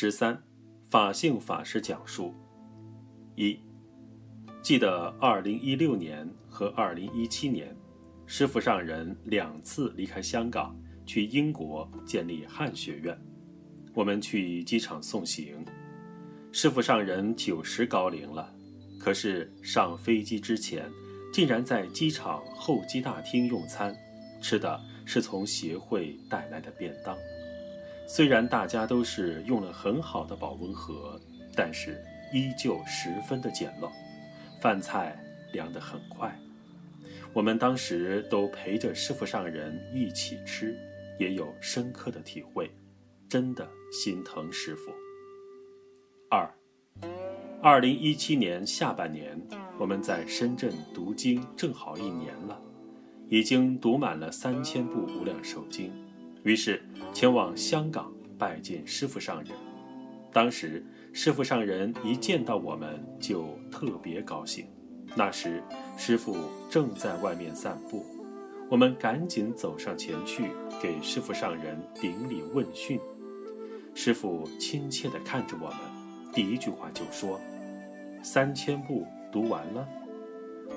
十三，法性法师讲述。一，记得二零一六年和二零一七年，师傅上人两次离开香港去英国建立汉学院，我们去机场送行。师傅上人九十高龄了，可是上飞机之前，竟然在机场候机大厅用餐，吃的是从协会带来的便当。虽然大家都是用了很好的保温盒，但是依旧十分的简陋，饭菜凉得很快。我们当时都陪着师傅上人一起吃，也有深刻的体会，真的心疼师傅。二，二零一七年下半年，我们在深圳读经正好一年了，已经读满了三千部无量寿经，于是前往香港拜见师傅上人。当时师傅上人一见到我们就特别高兴。那时师傅正在外面散步，我们赶紧走上前去给师傅上人顶礼问讯。师傅亲切地看着我们。第一句话就说：“三千部读完了。”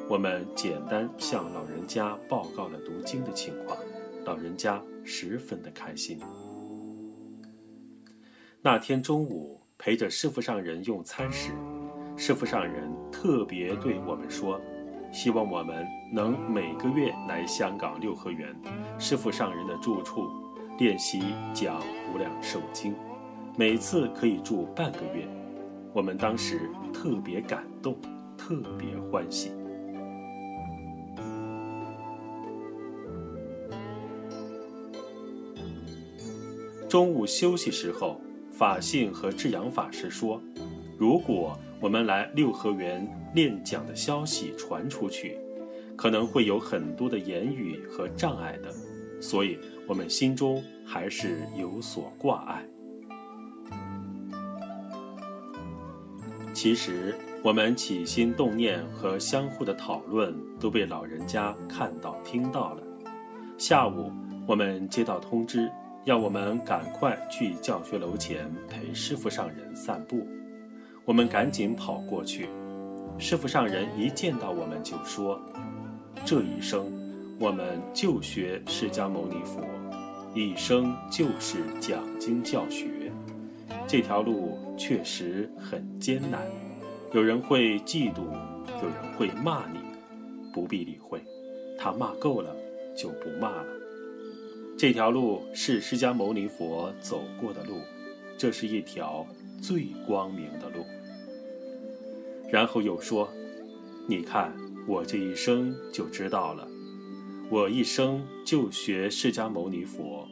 我们简单向老人家报告了读经的情况，老人家十分的开心。那天中午陪着师傅上人用餐时，师傅上人特别对我们说：“希望我们能每个月来香港六合园师傅上人的住处练习讲无量寿经，每次可以住半个月。”我们当时特别感动，特别欢喜。中午休息时候，法性和智阳法师说：“如果我们来六合园练讲的消息传出去，可能会有很多的言语和障碍的，所以我们心中还是有所挂碍。”其实，我们起心动念和相互的讨论都被老人家看到、听到了。下午，我们接到通知，要我们赶快去教学楼前陪师傅上人散步。我们赶紧跑过去。师傅上人一见到我们就说：“这一生，我们就学释迦牟尼佛，一生就是讲经教学。”这条路确实很艰难，有人会嫉妒，有人会骂你，不必理会，他骂够了就不骂了。这条路是释迦牟尼佛走过的路，这是一条最光明的路。然后又说：“你看我这一生就知道了，我一生就学释迦牟尼佛，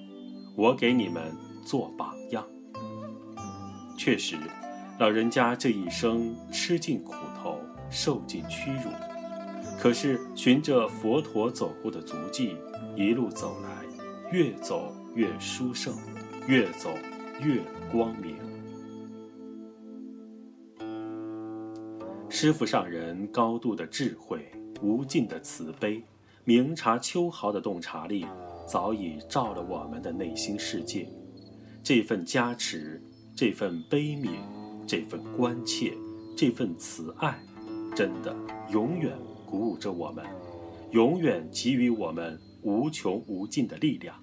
我给你们做榜样。”确实，老人家这一生吃尽苦头，受尽屈辱，可是循着佛陀走过的足迹，一路走来，越走越殊胜，越走越光明。师傅上人高度的智慧，无尽的慈悲，明察秋毫的洞察力，早已照了我们的内心世界。这份加持。这份悲悯，这份关切，这份慈爱，真的永远鼓舞着我们，永远给予我们无穷无尽的力量，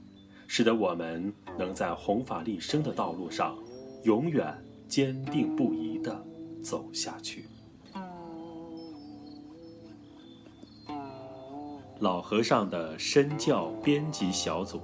使得我们能在弘法利生的道路上永远坚定不移地走下去。老和尚的身教编辑小组。